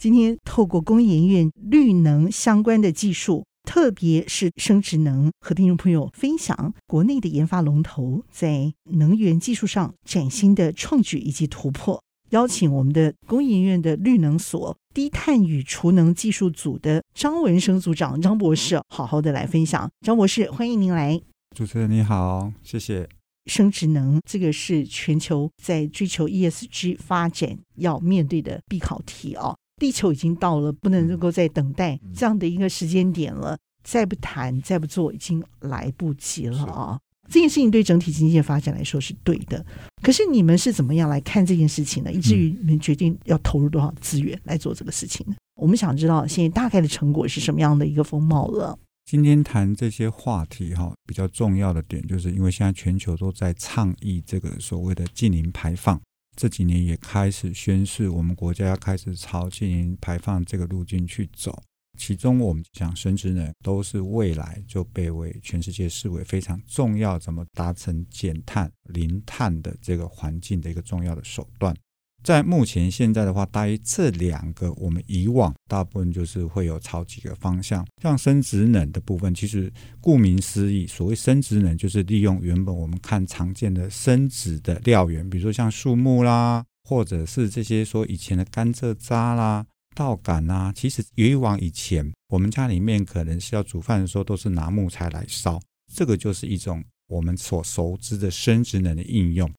今天透过工研院绿能相关的技术，特别是生殖能，和听众朋友分享国内的研发龙头在能源技术上崭新的创举以及突破。邀请我们的工研院的绿能所低碳与储能技术组的张文生组长张博士，好好的来分享。张博士，欢迎您来。主持人你好，谢谢。生殖能这个是全球在追求 ESG 发展要面对的必考题啊。地球已经到了不能够再等待这样的一个时间点了，再不谈、再不做，已经来不及了啊！这件事情对整体经济发展来说是对的，可是你们是怎么样来看这件事情呢？以至于你们决定要投入多少资源来做这个事情呢？我们想知道现在大概的成果是什么样的一个风貌了。今天谈这些话题哈，比较重要的点就是因为现在全球都在倡议这个所谓的近零排放。这几年也开始宣示，我们国家要开始朝净零排放这个路径去走。其中，我们讲生质能都是未来就被为全世界视为非常重要，怎么达成减碳、零碳的这个环境的一个重要的手段。在目前现在的话，大约这两个，我们以往大部分就是会有朝几个方向。像生质能的部分，其实顾名思义，所谓生质能就是利用原本我们看常见的生质的料源，比如说像树木啦，或者是这些说以前的甘蔗渣啦、稻杆啦。其实以往以前，我们家里面可能是要煮饭的时候，都是拿木材来烧，这个就是一种我们所熟知的生质能的应用。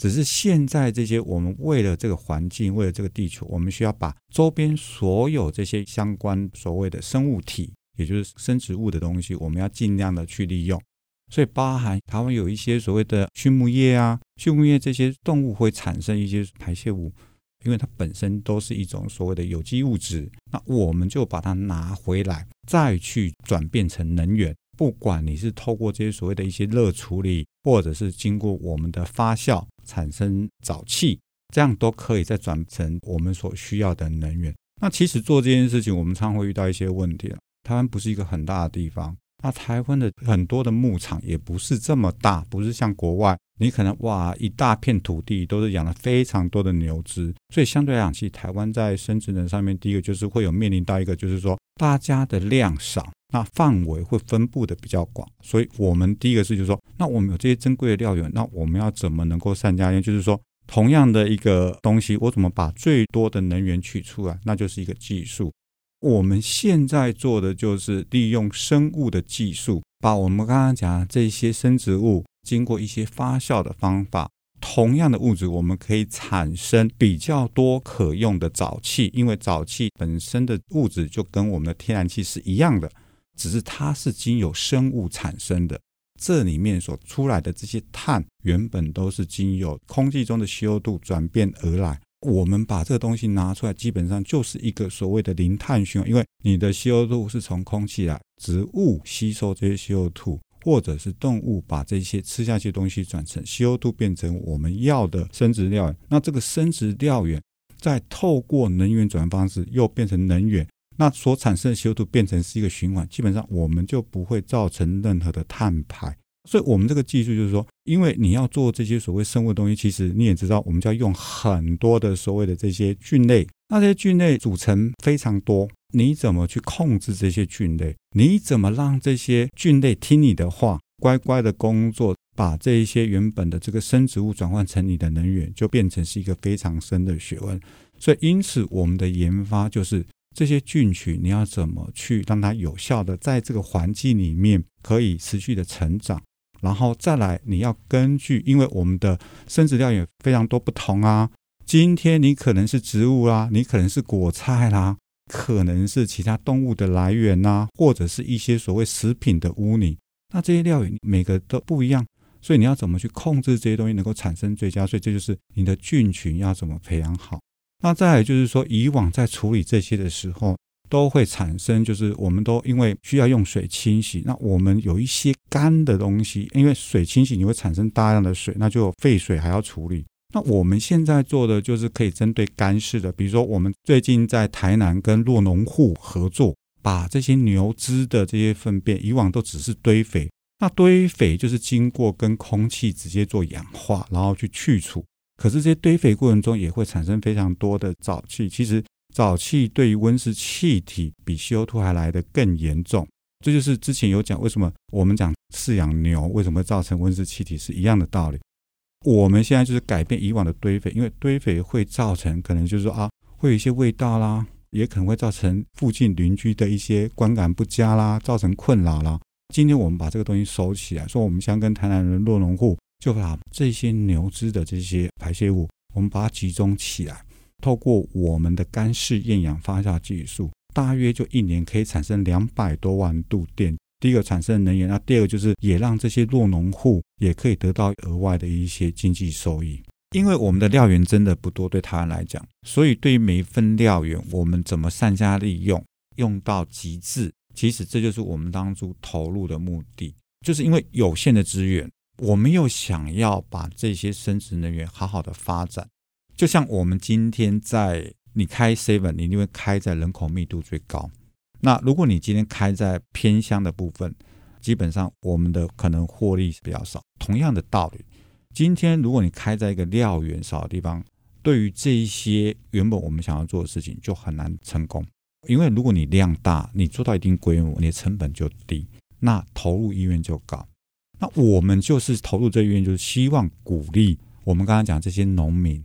只是现在这些，我们为了这个环境，为了这个地球，我们需要把周边所有这些相关所谓的生物体，也就是生植物的东西，我们要尽量的去利用。所以，包含台湾有一些所谓的畜牧业啊，畜牧业这些动物会产生一些排泄物，因为它本身都是一种所谓的有机物质，那我们就把它拿回来，再去转变成能源。不管你是透过这些所谓的一些热处理，或者是经过我们的发酵产生沼气，这样都可以再转成我们所需要的能源。那其实做这件事情，我们常会遇到一些问题。台湾不是一个很大的地方，那台湾的很多的牧场也不是这么大，不是像国外，你可能哇一大片土地都是养了非常多的牛只，所以相对来讲，其实台湾在生质能上面，第一个就是会有面临到一个，就是说大家的量少。那范围会分布的比较广，所以我们第一个是就是说，那我们有这些珍贵的料源，那我们要怎么能够善加利用？就是说，同样的一个东西，我怎么把最多的能源取出来？那就是一个技术。我们现在做的就是利用生物的技术，把我们刚刚讲的这些生植物经过一些发酵的方法，同样的物质，我们可以产生比较多可用的沼气，因为沼气本身的物质就跟我们的天然气是一样的。只是它是经由生物产生的，这里面所出来的这些碳，原本都是经由空气中的 CO2 转变而来。我们把这个东西拿出来，基本上就是一个所谓的零碳循环，因为你的 CO2 是从空气来，植物吸收这些 CO2，或者是动物把这些吃下去的东西转成 CO2 变成我们要的生质料源。那这个生质料源再透过能源转换方式又变成能源。那所产生的 CO2 变成是一个循环，基本上我们就不会造成任何的碳排。所以，我们这个技术就是说，因为你要做这些所谓生物的东西，其实你也知道，我们就要用很多的所谓的这些菌类。那这些菌类组成非常多，你怎么去控制这些菌类？你怎么让这些菌类听你的话，乖乖的工作，把这一些原本的这个生植物转换成你的能源，就变成是一个非常深的学问。所以，因此我们的研发就是。这些菌群，你要怎么去让它有效的在这个环境里面可以持续的成长？然后再来，你要根据，因为我们的生质料也非常多不同啊。今天你可能是植物啦，你可能是果菜啦，可能是其他动物的来源呐，或者是一些所谓食品的污泥。那这些料源每个都不一样，所以你要怎么去控制这些东西能够产生最佳？所以这就是你的菌群要怎么培养好。那再来就是说，以往在处理这些的时候，都会产生，就是我们都因为需要用水清洗，那我们有一些干的东西，因为水清洗你会产生大量的水，那就废水还要处理。那我们现在做的就是可以针对干式的，比如说我们最近在台南跟酪农户合作，把这些牛只的这些粪便，以往都只是堆肥，那堆肥就是经过跟空气直接做氧化，然后去去除。可是这些堆肥过程中也会产生非常多的沼气，其实沼气对于温室气体比 CO2 还来得更严重。这就是之前有讲为什么我们讲饲养牛为什么会造成温室气体是一样的道理。我们现在就是改变以往的堆肥，因为堆肥会造成可能就是说啊，会有一些味道啦，也可能会造成附近邻居的一些观感不佳啦，造成困扰啦。今天我们把这个东西收起来，说我们想跟台南人落农户。就把这些牛只的这些排泄物，我们把它集中起来，透过我们的干式厌氧发酵技术，大约就一年可以产生两百多万度电。第一个产生能源，那第二个就是也让这些弱农户也可以得到额外的一些经济收益。因为我们的料源真的不多，对台湾来讲，所以对于每一份料源，我们怎么善加利用，用到极致，其实这就是我们当初投入的目的，就是因为有限的资源。我们又想要把这些生质能源好好的发展，就像我们今天在你开 seven，你一定会开在人口密度最高。那如果你今天开在偏乡的部分，基本上我们的可能获利比较少。同样的道理，今天如果你开在一个料源少的地方，对于这一些原本我们想要做的事情就很难成功，因为如果你量大，你做到一定规模，你的成本就低，那投入意愿就高。那我们就是投入这个意愿，就是希望鼓励我们刚刚讲这些农民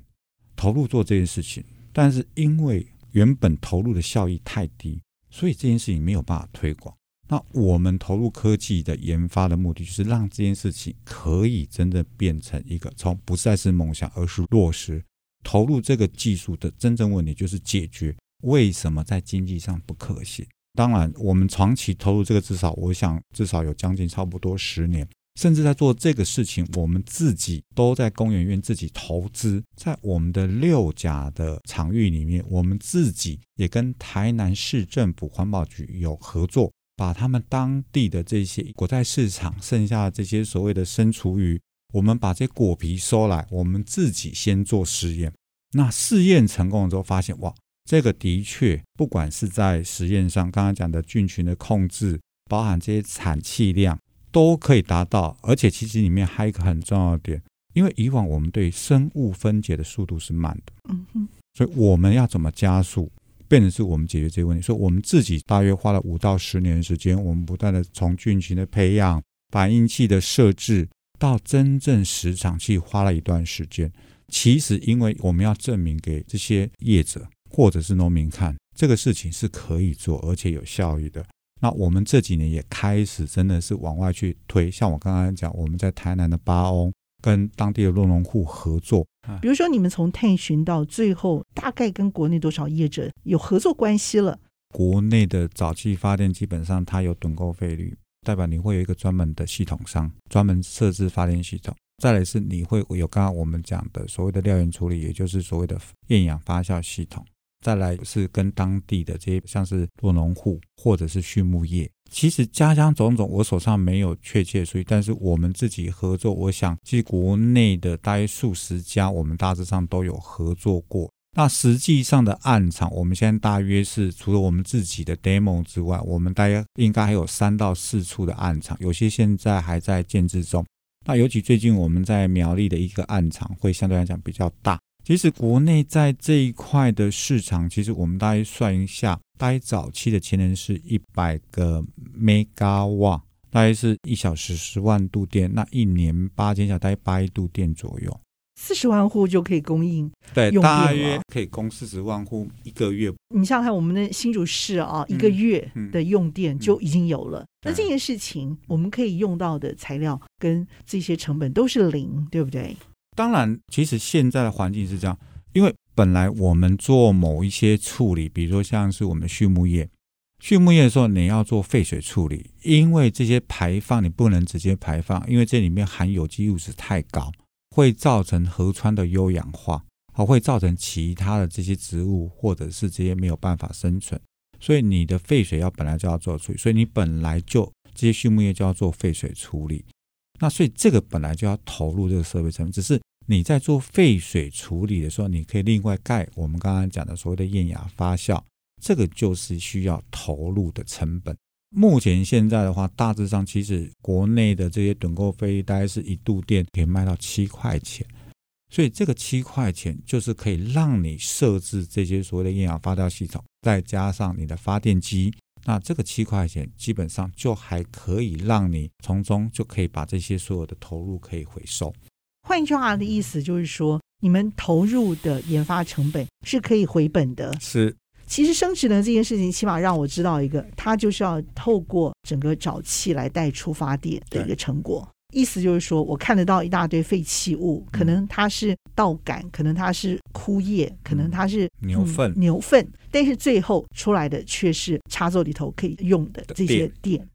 投入做这件事情。但是因为原本投入的效益太低，所以这件事情没有办法推广。那我们投入科技的研发的目的，就是让这件事情可以真正变成一个从不再是梦想，而是落实。投入这个技术的真正问题，就是解决为什么在经济上不可行。当然，我们长期投入这个，至少我想至少有将近差不多十年。甚至在做这个事情，我们自己都在工研院自己投资，在我们的六甲的场域里面，我们自己也跟台南市政府环保局有合作，把他们当地的这些果菜市场剩下的这些所谓的生厨余，我们把这果皮收来，我们自己先做实验。那试验成功了之后，发现哇，这个的确不管是在实验上，刚刚讲的菌群的控制，包含这些产气量。都可以达到，而且其实里面还有一个很重要的点，因为以往我们对生物分解的速度是慢的，嗯哼，所以我们要怎么加速，变成是我们解决这个问题。所以我们自己大约花了五到十年的时间，我们不断的从菌群的培养、反应器的设置到真正实场去花了一段时间。其实，因为我们要证明给这些业者或者是农民看，这个事情是可以做，而且有效益的。那我们这几年也开始真的是往外去推，像我刚刚讲，我们在台南的八翁跟当地的酪农户合作。比如说，你们从探寻到最后，大概跟国内多少业者有合作关系了？国内的沼气发电基本上它有趸购费率，代表你会有一个专门的系统商，专门设置发电系统。再来是你会有刚刚我们讲的所谓的料源处理，也就是所谓的厌氧发酵系统。再来是跟当地的这些像是做农户或者是畜牧业，其实家乡种种，我手上没有确切数据，但是我们自己合作，我想其实国内的大约数十家，我们大致上都有合作过。那实际上的暗场，我们现在大约是除了我们自己的 demo 之外，我们大约应该还有三到四处的暗场，有些现在还在建置中。那尤其最近我们在苗栗的一个暗场，会相对来讲比较大。其实国内在这一块的市场，其实我们大概算一下，大概早期的潜能是一百个 mega 瓦，大概是一小时十万度电，那一年八千小时大概八亿度电左右，四十万户就可以供应，对，大约可以供四十万户一个月。你想想看，我们的新竹市啊，一个月的用电就已经有了。嗯嗯、那这件事情，我们可以用到的材料跟这些成本都是零，对不对？当然，其实现在的环境是这样，因为本来我们做某一些处理，比如说像是我们畜牧业，畜牧业的时候你要做废水处理，因为这些排放你不能直接排放，因为这里面含有机物质太高，会造成河川的优氧化，还会造成其他的这些植物或者是这些没有办法生存，所以你的废水要本来就要做处理，所以你本来就这些畜牧业就要做废水处理。那所以这个本来就要投入这个设备成本，只是你在做废水处理的时候，你可以另外盖我们刚刚讲的所谓的厌氧发酵，这个就是需要投入的成本。目前现在的话，大致上其实国内的这些趸购费大概是一度电可以卖到七块钱，所以这个七块钱就是可以让你设置这些所谓的厌氧发酵系统，再加上你的发电机。那这个七块钱基本上就还可以让你从中就可以把这些所有的投入可以回收。换句话的意思就是说，你们投入的研发成本是可以回本的。是，其实生质能这件事情，起码让我知道一个，它就是要透过整个沼气来带出发点的一个成果。意思就是说，我看得到一大堆废弃物，可能它是稻杆，可能它是枯叶，可能它是牛粪、嗯，牛粪，但是最后出来的却是插座里头可以用的这些电。电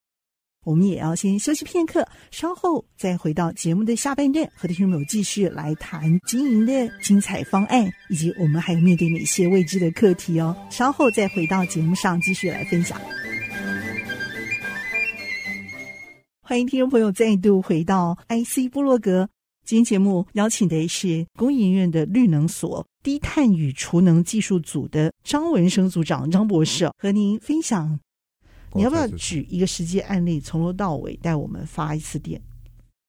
我们也要先休息片刻，稍后再回到节目的下半段，和听众朋友继续来谈经营的精彩方案，以及我们还有面对哪些未知的课题哦。稍后再回到节目上继续来分享。欢迎听众朋友再度回到 IC 部落格。今天节目邀请的是工研院的绿能所低碳与储能技术组的张文生组长张博士，和您分享。你要不要举一个实际案例，从头到尾带我们发一次电？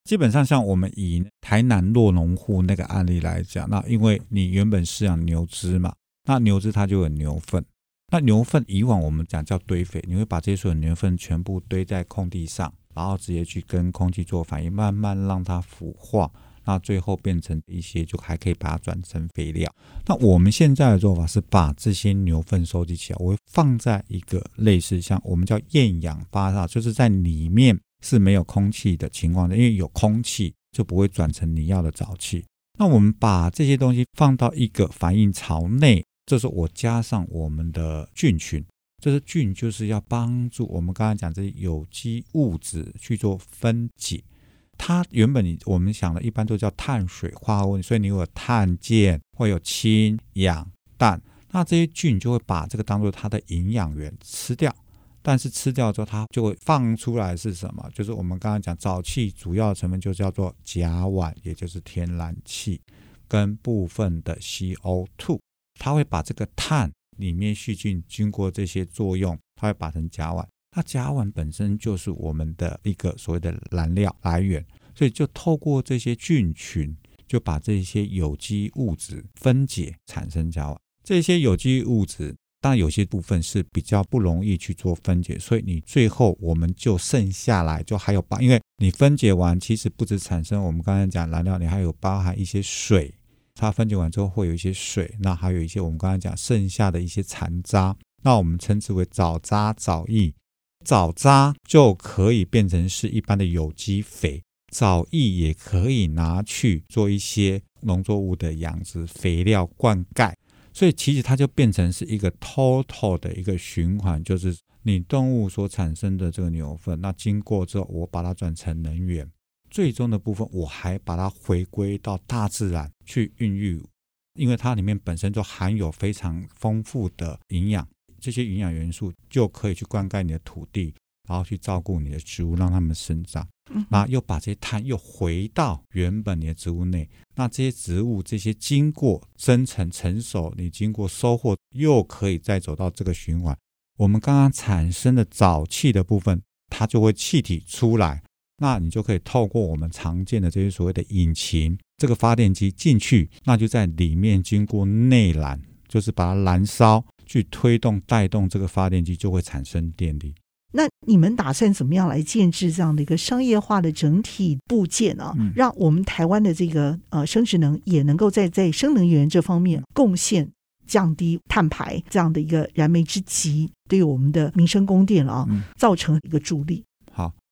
基本上，像我们以台南落农户那个案例来讲，那因为你原本饲养牛只嘛，那牛只它就有牛粪。那牛粪以往我们讲叫堆肥，你会把这些所有牛粪全部堆在空地上。然后直接去跟空气做反应，慢慢让它腐化，那最后变成一些，就还可以把它转成肥料。那我们现在的做法是把这些牛粪收集起来，我会放在一个类似像我们叫厌氧发酵，就是在里面是没有空气的情况的，因为有空气就不会转成你要的沼气。那我们把这些东西放到一个反应槽内，这时候我加上我们的菌群。这是菌，就是要帮助我们刚才讲这些有机物质去做分解。它原本你我们想的一般都叫碳水化合物，所以你有碳键，会有氢、氧、氮。那这些菌就会把这个当做它的营养源吃掉。但是吃掉之后，它就会放出来是什么？就是我们刚刚讲沼气主要成分就叫做甲烷，也就是天然气跟部分的 CO2。它会把这个碳。里面细菌经过这些作用，它会把成甲烷。那甲烷本身就是我们的一个所谓的燃料来源，所以就透过这些菌群，就把这些有机物质分解产生甲烷。这些有机物质，当然有些部分是比较不容易去做分解，所以你最后我们就剩下来就还有包，因为你分解完，其实不止产生我们刚才讲燃料，你还有包含一些水。它分解完之后会有一些水，那还有一些我们刚才讲剩下的一些残渣，那我们称之为藻渣、藻液。藻渣就可以变成是一般的有机肥，藻液也可以拿去做一些农作物的养殖肥料灌溉，所以其实它就变成是一个 total 的一个循环，就是你动物所产生的这个牛粪，那经过之后我把它转成能源。最终的部分，我还把它回归到大自然去孕育，因为它里面本身就含有非常丰富的营养，这些营养元素就可以去灌溉你的土地，然后去照顾你的植物，让它们生长。那又把这些碳又回到原本你的植物内，那这些植物这些经过生成成熟，你经过收获，又可以再走到这个循环。我们刚刚产生的沼气的部分，它就会气体出来。那你就可以透过我们常见的这些所谓的引擎，这个发电机进去，那就在里面经过内燃，就是把它燃烧，去推动带动这个发电机，就会产生电力。那你们打算怎么样来建制这样的一个商业化的整体部件啊？嗯，让我们台湾的这个呃生质能也能够在在生能源这方面贡献，降低碳排这样的一个燃眉之急，对我们的民生供电啊，造成一个助力。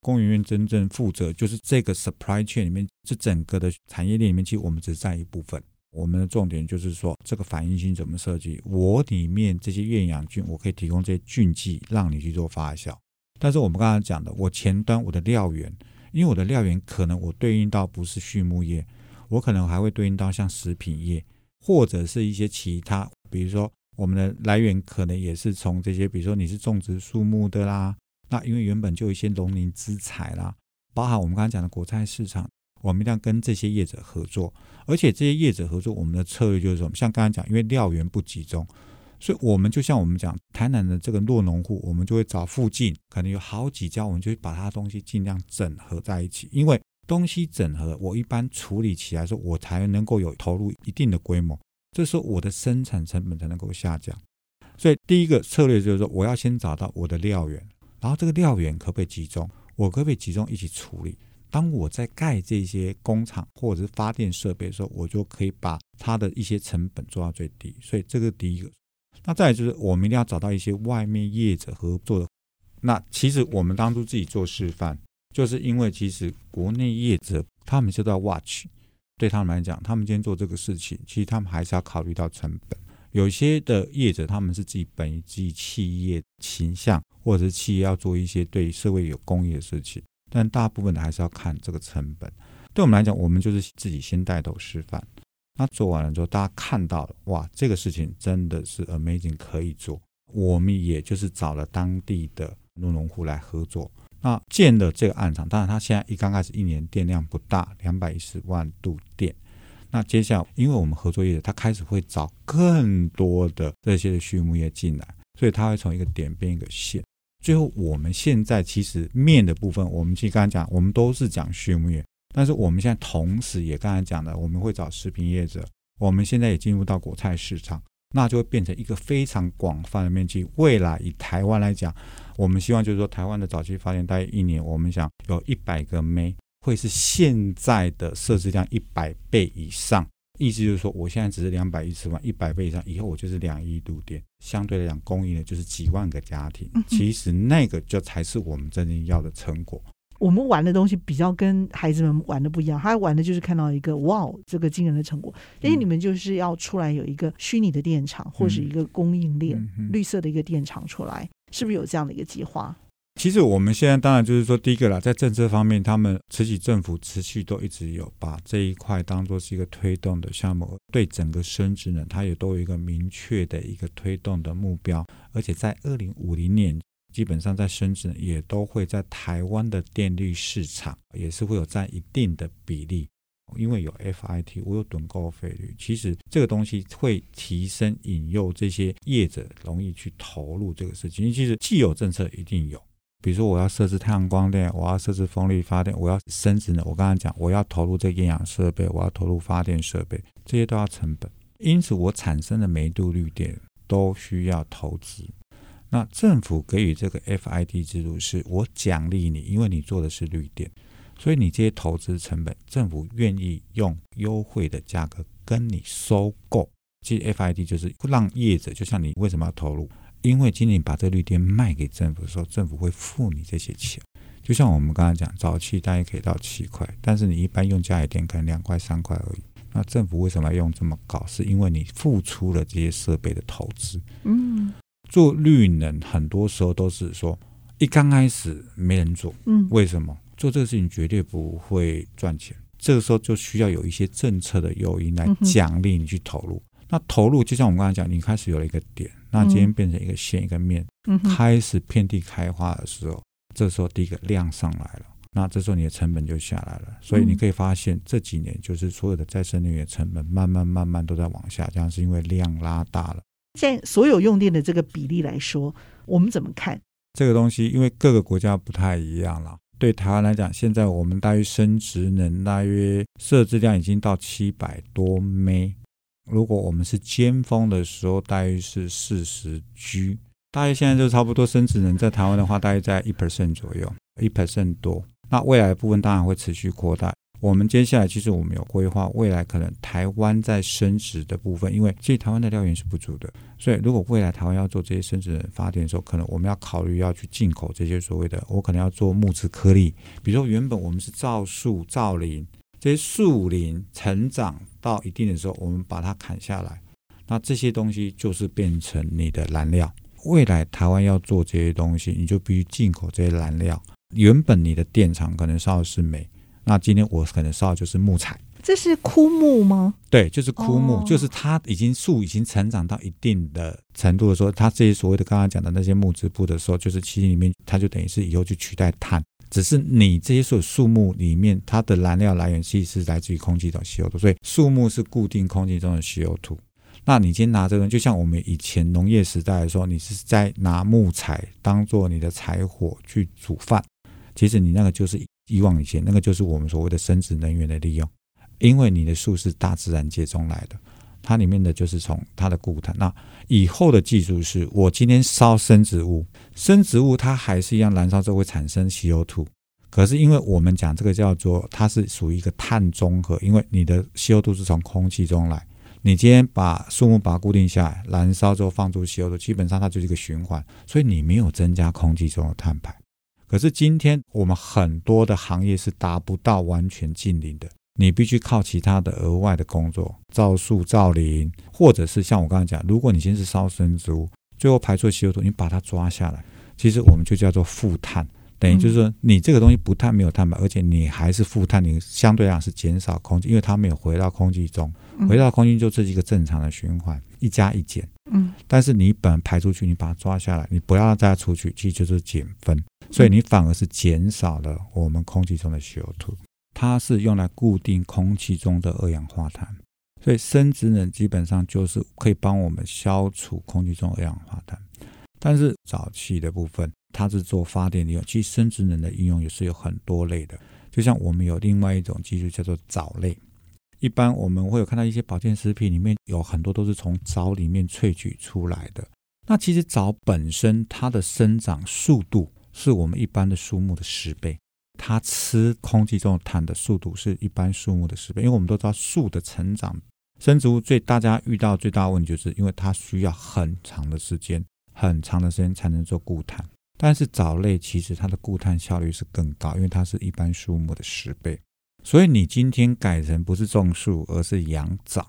工研院真正负责就是这个 supply chain 里面，这整个的产业链里面，其实我们只占一部分。我们的重点就是说，这个反应性怎么设计？我里面这些厌氧菌，我可以提供这些菌剂让你去做发酵。但是我们刚才讲的，我前端我的料源，因为我的料源可能我对应到不是畜牧业，我可能还会对应到像食品业，或者是一些其他，比如说我们的来源可能也是从这些，比如说你是种植树木的啦，那因为原本就有一些农林资材啦，包含我们刚刚讲的国菜市场，我们一定要跟这些业者合作，而且这些业者合作，我们的策略就是什么？像刚刚讲，因为料源不集中，所以我们就像我们讲台南的这个弱农户，我们就会找附近可能有好几家，我们就会把它东西尽量整合在一起，因为东西整合，我一般处理起来说，我才能够有投入一定的规模。这时候我的生产成本才能够下降，所以第一个策略就是说，我要先找到我的料源，然后这个料源可不可以集中？我可不可以集中一起处理？当我在盖这些工厂或者是发电设备的时候，我就可以把它的一些成本做到最低。所以这个第一个。那再来就是，我们一定要找到一些外面业者合作的。那其实我们当初自己做示范，就是因为其实国内业者他们就在 watch。对他们来讲，他们今天做这个事情，其实他们还是要考虑到成本。有些的业者，他们是自己本于自己企业形象，或者是企业要做一些对社会有公益的事情，但大部分的还是要看这个成本。对我们来讲，我们就是自己先带头示范。那做完了之后，大家看到了，哇，这个事情真的是 amazing，可以做。我们也就是找了当地的农农户来合作。那建了这个案场，当然他现在一刚开始一年电量不大，两百一十万度电。那接下来，因为我们合作业者，他开始会找更多的这些的畜牧业进来，所以他会从一个点变一个线。最后，我们现在其实面的部分，我们其实刚才讲，我们都是讲畜牧业，但是我们现在同时也刚才讲的，我们会找食品业者，我们现在也进入到果菜市场。那就会变成一个非常广泛的面积。未来以台湾来讲，我们希望就是说，台湾的早期发电大概一年，我们想有一百个 MA，会是现在的设置量一百倍以上。意思就是说，我现在只是两百一十万，一百倍以上，以后我就是两亿度电，相对来讲供应的就是几万个家庭。其实那个就才是我们真正要的成果。我们玩的东西比较跟孩子们玩的不一样，他玩的就是看到一个哇，这个惊人的成果。因为你们就是要出来有一个虚拟的电厂，或是一个供应链、绿色的一个电厂出来，是不是有这样的一个计划？其实我们现在当然就是说，第一个啦，在政策方面，他们慈禧政府持续都一直有把这一块当做是一个推动的项目，对整个生质能，它也都有一个明确的一个推动的目标，而且在二零五零年。基本上在生质也都会在台湾的电力市场也是会有占一定的比例，因为有 FIT，我有趸购费率，其实这个东西会提升引诱这些业者容易去投入这个事情。其实既有政策一定有，比如说我要设置太阳光电，我要设置风力发电，我要升值呢，我刚刚讲我要投入这个厌氧设备，我要投入发电设备，这些都要成本，因此我产生的每一度绿电都需要投资。那政府给予这个 FID 制度，是我奖励你，因为你做的是绿电，所以你这些投资成本，政府愿意用优惠的价格跟你收购。其实 FID 就是让业者，就像你为什么要投入？因为今年把这绿电卖给政府的时候，政府会付你这些钱。就像我们刚才讲，早期大概可以到七块，但是你一般用家里电可能两块三块而已。那政府为什么要用这么高？是因为你付出了这些设备的投资。嗯。做绿能很多时候都是说，一刚开始没人做，嗯，为什么？做这个事情绝对不会赚钱。这个时候就需要有一些政策的诱因来奖励你去投入。那投入就像我们刚才讲，你开始有了一个点，那今天变成一个线一个面，开始遍地开花的时候，这时候第一个量上来了，那这时候你的成本就下来了。所以你可以发现这几年就是所有的再生能源成本慢慢慢慢都在往下降，是因为量拉大了。在所有用电的这个比例来说，我们怎么看这个东西？因为各个国家不太一样了。对台湾来讲，现在我们大约生值能大约设置量已经到七百多 M。如果我们是尖峰的时候，大约是四十 G。大约现在就差不多生质能在台湾的话，大约在一 percent 左右，一 percent 多。那未来的部分当然会持续扩大。我们接下来其实我们有规划，未来可能台湾在生质的部分，因为其实台湾的料源是不足的，所以如果未来台湾要做这些生质能发电的时候，可能我们要考虑要去进口这些所谓的，我可能要做木质颗粒，比如说原本我们是造树造林，这些树林成长到一定的时候，我们把它砍下来，那这些东西就是变成你的燃料。未来台湾要做这些东西，你就必须进口这些燃料。原本你的电厂可能烧的是煤。那今天我可能烧的就是木材，这是枯木吗？对，就是枯木，哦、就是它已经树已经成长到一定的程度的时候，它这些所谓的刚刚讲的那些木质部的时候，就是其实里面它就等于是以后去取代碳。只是你这些所有树木里面，它的燃料来源其实是来自于空气中 CO2，所以树木是固定空气中的 CO2。那你今天拿这个，就像我们以前农业时代的时候，你是在拿木材当做你的柴火去煮饭，其实你那个就是以往以前那个就是我们所谓的生质能源的利用。因为你的树是大自然界中来的，它里面的就是从它的固碳。那以后的技术是我今天烧生植物，生植物它还是一样燃烧之后会产生 CO2，可是因为我们讲这个叫做它是属于一个碳中和，因为你的 CO2 是从空气中来，你今天把树木把它固定下来，燃烧之后放出 CO2，基本上它就是一个循环，所以你没有增加空气中的碳排。可是今天我们很多的行业是达不到完全净零的。你必须靠其他的额外的工作，造树造林，或者是像我刚才讲，如果你先是烧生植物，最后排出 CO2，你把它抓下来，其实我们就叫做负碳，等于就是说你这个东西不碳没有碳排，而且你还是负碳，你相对来讲是减少空气，因为它没有回到空气中，回到空气就这是一个正常的循环，一加一减。嗯，但是你本排出去，你把它抓下来，你不要再出去，其实就是减分，所以你反而是减少了我们空气中的 CO2。它是用来固定空气中的二氧化碳，所以生质能基本上就是可以帮我们消除空气中二氧化碳。但是沼气的部分，它是做发电利用。其实生质能的应用也是有很多类的，就像我们有另外一种技术叫做藻类。一般我们会有看到一些保健食品里面有很多都是从藻里面萃取出来的。那其实藻本身它的生长速度是我们一般的树木的十倍。它吃空气中的碳的速度是一般树木的十倍，因为我们都知道树的成长，生植物最大家遇到最大的问题就是因为它需要很长的时间，很长的时间才能做固碳。但是藻类其实它的固碳效率是更高，因为它是一般树木的十倍。所以你今天改成不是种树，而是养藻。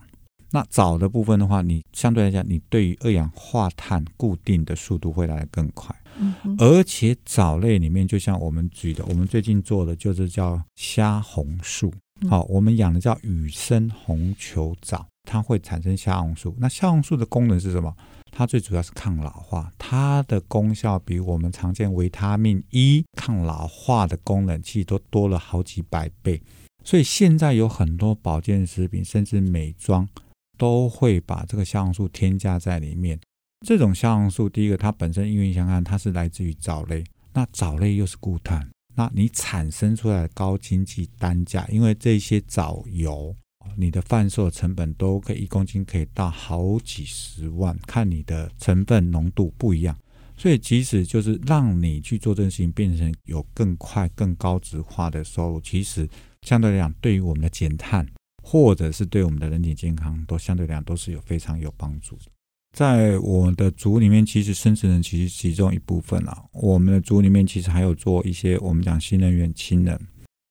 那藻的部分的话，你相对来讲，你对于二氧化碳固定的速度会来得更快。嗯，而且藻类里面，就像我们举的，我们最近做的就是叫虾红素。好，我们养的叫雨生红球藻，它会产生虾红素。那虾红素的功能是什么？它最主要是抗老化，它的功效比我们常见维他命 E 抗老化的功能，其实都多了好几百倍。所以现在有很多保健食品，甚至美妆，都会把这个虾红素添加在里面。这种虾红素，第一个它本身，因为你想看它是来自于藻类，那藻类又是固碳，那你产生出来的高经济单价，因为这些藻油，你的贩售成本都可以一公斤可以到好几十万，看你的成分浓度不一样，所以即使就是让你去做这件事情，变成有更快、更高质化的收入，其实相对来讲，对于我们的减碳，或者是对我们的人体健康，都相对来讲都是有非常有帮助的。在我的组里面，其实生质能其实其中一部分啊。我们的组里面其实还有做一些我们讲新能源、氢能。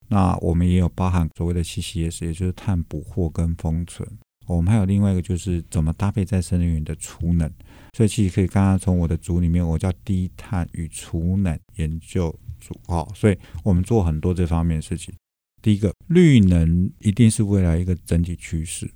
那我们也有包含所谓的 CCS，也就是碳捕获跟封存。我们还有另外一个就是怎么搭配再生能源的储能。所以其实可以刚刚从我的组里面，我叫低碳与储能研究组哦。所以我们做很多这方面的事情。第一个，绿能一定是未来一个整体趋势。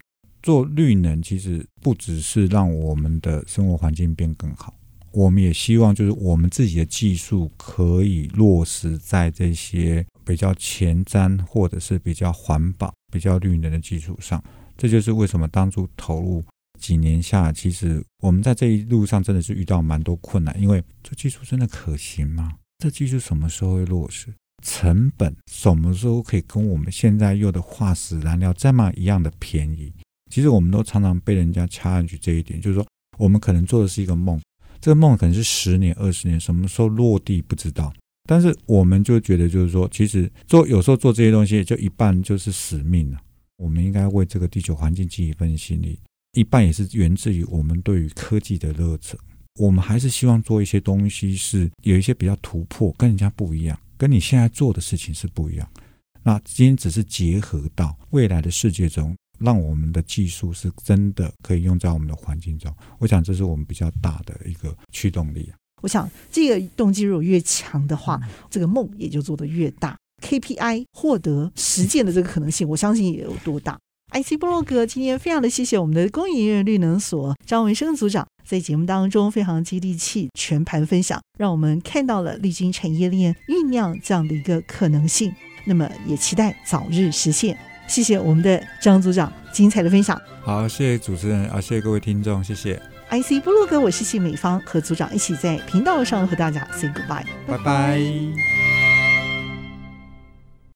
做绿能其实不只是让我们的生活环境变更好，我们也希望就是我们自己的技术可以落实在这些比较前瞻或者是比较环保、比较绿能的基础上。这就是为什么当初投入几年下，其实我们在这一路上真的是遇到蛮多困难，因为这技术真的可行吗？这技术什么时候会落实？成本什么时候可以跟我们现在用的化石燃料这么一样的便宜？其实我们都常常被人家掐下去这一点，就是说我们可能做的是一个梦，这个梦可能是十年、二十年，什么时候落地不知道。但是我们就觉得，就是说，其实做有时候做这些东西，就一半就是使命了。我们应该为这个地球环境尽一份心力，一半也是源自于我们对于科技的热忱。我们还是希望做一些东西，是有一些比较突破，跟人家不一样，跟你现在做的事情是不一样。那今天只是结合到未来的世界中。让我们的技术是真的可以用在我们的环境中，我想这是我们比较大的一个驱动力。我想这个动机如果越强的话，这个梦也就做得越大，KPI 获得实践的这个可能性，我相信也有多大。IC 部落格今天非常的谢谢我们的工研院绿能所张文生组长在节目当中非常接地气全盘分享，让我们看到了绿金产业链酝酿这样的一个可能性。那么也期待早日实现。谢谢我们的张组长精彩的分享。好，谢谢主持人啊，谢谢各位听众，谢谢。IC 部落格，我是谢美芳，和组长一起在频道上和大家 say goodbye，拜拜。